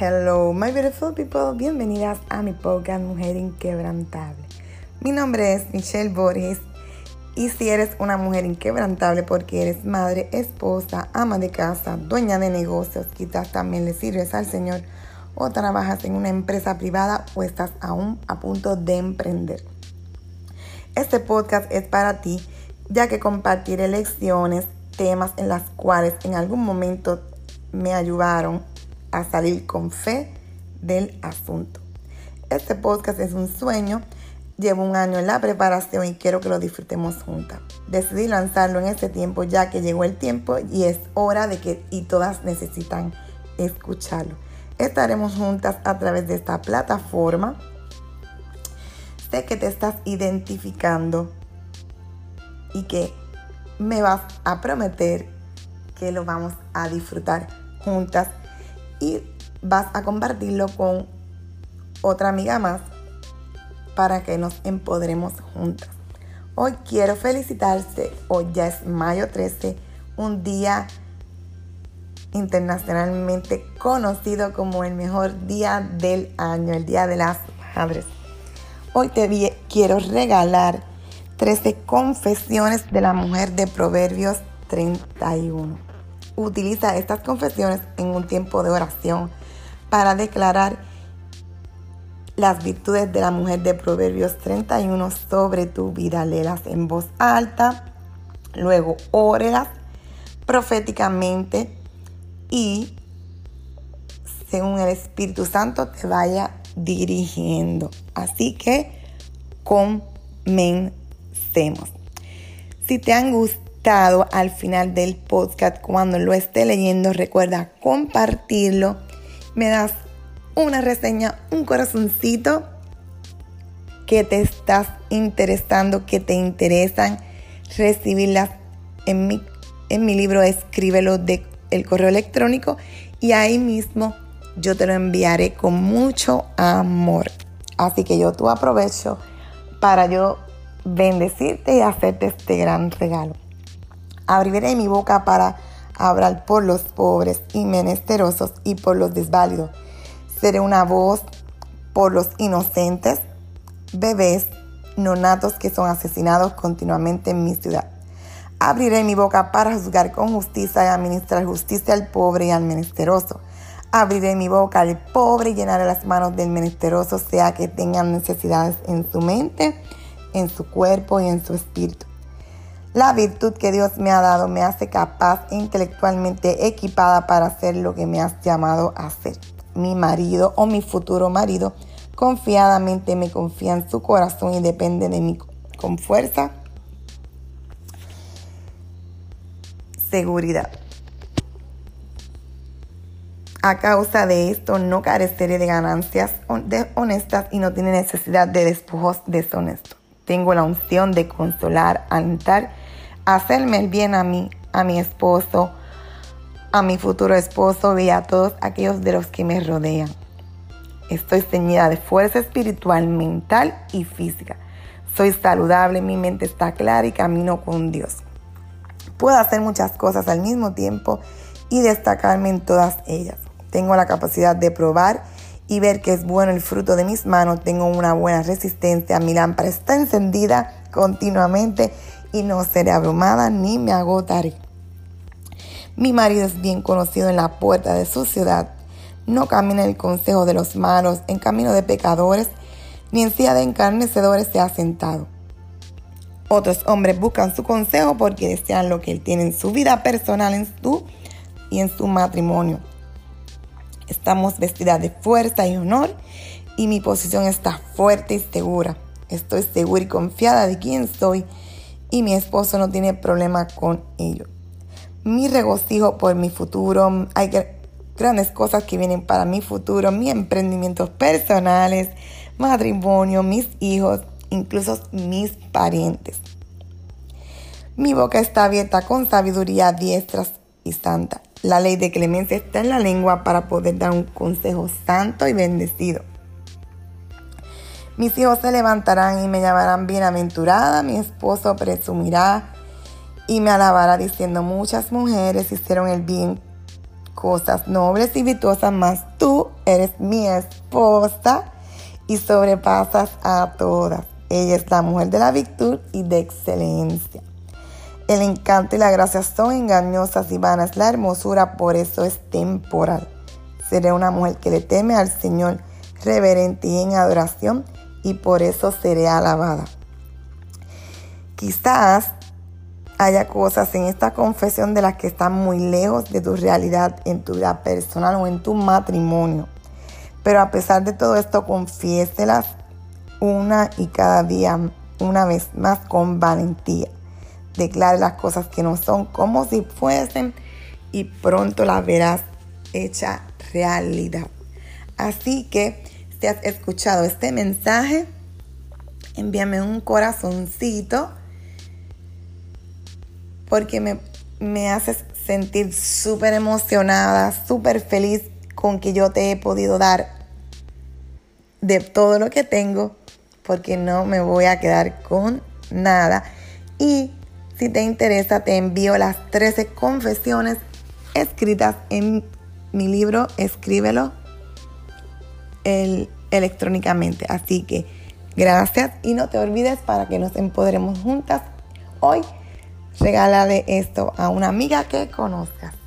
Hello, my beautiful people. Bienvenidas a mi podcast Mujer Inquebrantable. Mi nombre es Michelle Borges y si eres una mujer inquebrantable porque eres madre, esposa, ama de casa, dueña de negocios, quizás también le sirves al Señor o trabajas en una empresa privada o estás aún a punto de emprender. Este podcast es para ti ya que compartiré lecciones, temas en las cuales en algún momento me ayudaron a salir con fe del asunto. Este podcast es un sueño, llevo un año en la preparación y quiero que lo disfrutemos juntas. Decidí lanzarlo en este tiempo ya que llegó el tiempo y es hora de que y todas necesitan escucharlo. Estaremos juntas a través de esta plataforma. Sé que te estás identificando y que me vas a prometer que lo vamos a disfrutar juntas y vas a compartirlo con otra amiga más para que nos empoderemos juntas. Hoy quiero felicitarte, hoy ya es mayo 13, un día internacionalmente conocido como el mejor día del año, el Día de las Madres. Hoy te quiero regalar 13 confesiones de la mujer de Proverbios 31. Utiliza estas confesiones en un tiempo de oración para declarar las virtudes de la mujer de Proverbios 31 sobre tu vida. Léelas en voz alta, luego órelas proféticamente y según el Espíritu Santo te vaya dirigiendo. Así que comencemos. Si te han gustado al final del podcast, cuando lo esté leyendo, recuerda compartirlo. Me das una reseña, un corazoncito que te estás interesando, que te interesan recibirlas en mi, en mi libro, escríbelo de el correo electrónico y ahí mismo yo te lo enviaré con mucho amor. Así que yo tú aprovecho para yo bendecirte y hacerte este gran regalo. Abriré mi boca para hablar por los pobres y menesterosos y por los desválidos. Seré una voz por los inocentes, bebés, nonatos que son asesinados continuamente en mi ciudad. Abriré mi boca para juzgar con justicia y administrar justicia al pobre y al menesteroso. Abriré mi boca al pobre y llenaré las manos del menesteroso, sea que tengan necesidades en su mente en su cuerpo y en su espíritu. La virtud que Dios me ha dado me hace capaz intelectualmente equipada para hacer lo que me has llamado a hacer. Mi marido o mi futuro marido confiadamente me confía en su corazón y depende de mí con fuerza, seguridad. A causa de esto no careceré de ganancias honestas y no tiene necesidad de despojos deshonestos. Tengo la unción de consolar, alentar, hacerme el bien a mí, a mi esposo, a mi futuro esposo y a todos aquellos de los que me rodean. Estoy ceñida de fuerza espiritual, mental y física. Soy saludable, mi mente está clara y camino con Dios. Puedo hacer muchas cosas al mismo tiempo y destacarme en todas ellas. Tengo la capacidad de probar y ver que es bueno el fruto de mis manos. Tengo una buena resistencia. Mi lámpara está encendida continuamente y no seré abrumada ni me agotaré. Mi marido es bien conocido en la puerta de su ciudad. No camina en el consejo de los malos, en camino de pecadores, ni en silla de encarnecedores se ha sentado. Otros hombres buscan su consejo porque desean lo que él tiene en su vida personal en su y en su matrimonio. Estamos vestidas de fuerza y honor y mi posición está fuerte y segura. Estoy segura y confiada de quién soy y mi esposo no tiene problema con ello. Mi regocijo por mi futuro, hay grandes cosas que vienen para mi futuro, mis emprendimientos personales, matrimonio, mis hijos, incluso mis parientes. Mi boca está abierta con sabiduría diestras y santa. La ley de clemencia está en la lengua para poder dar un consejo santo y bendecido. Mis hijos se levantarán y me llamarán bienaventurada, mi esposo presumirá y me alabará diciendo muchas mujeres hicieron el bien cosas nobles y virtuosas, más tú eres mi esposa y sobrepasas a todas. Ella es la mujer de la virtud y de excelencia. El encanto y la gracia son engañosas y vanas. La hermosura por eso es temporal. Seré una mujer que le teme al Señor, reverente y en adoración, y por eso seré alabada. Quizás haya cosas en esta confesión de las que están muy lejos de tu realidad en tu vida personal o en tu matrimonio. Pero a pesar de todo esto, confiéselas una y cada día, una vez más con valentía. Declare las cosas que no son como si fuesen y pronto las verás hecha realidad. Así que si has escuchado este mensaje, envíame un corazoncito porque me, me haces sentir súper emocionada, súper feliz con que yo te he podido dar de todo lo que tengo, porque no me voy a quedar con nada. Y si te interesa, te envío las 13 confesiones escritas en mi libro, escríbelo electrónicamente. Así que gracias y no te olvides para que nos empoderemos juntas hoy. Regálale esto a una amiga que conozcas.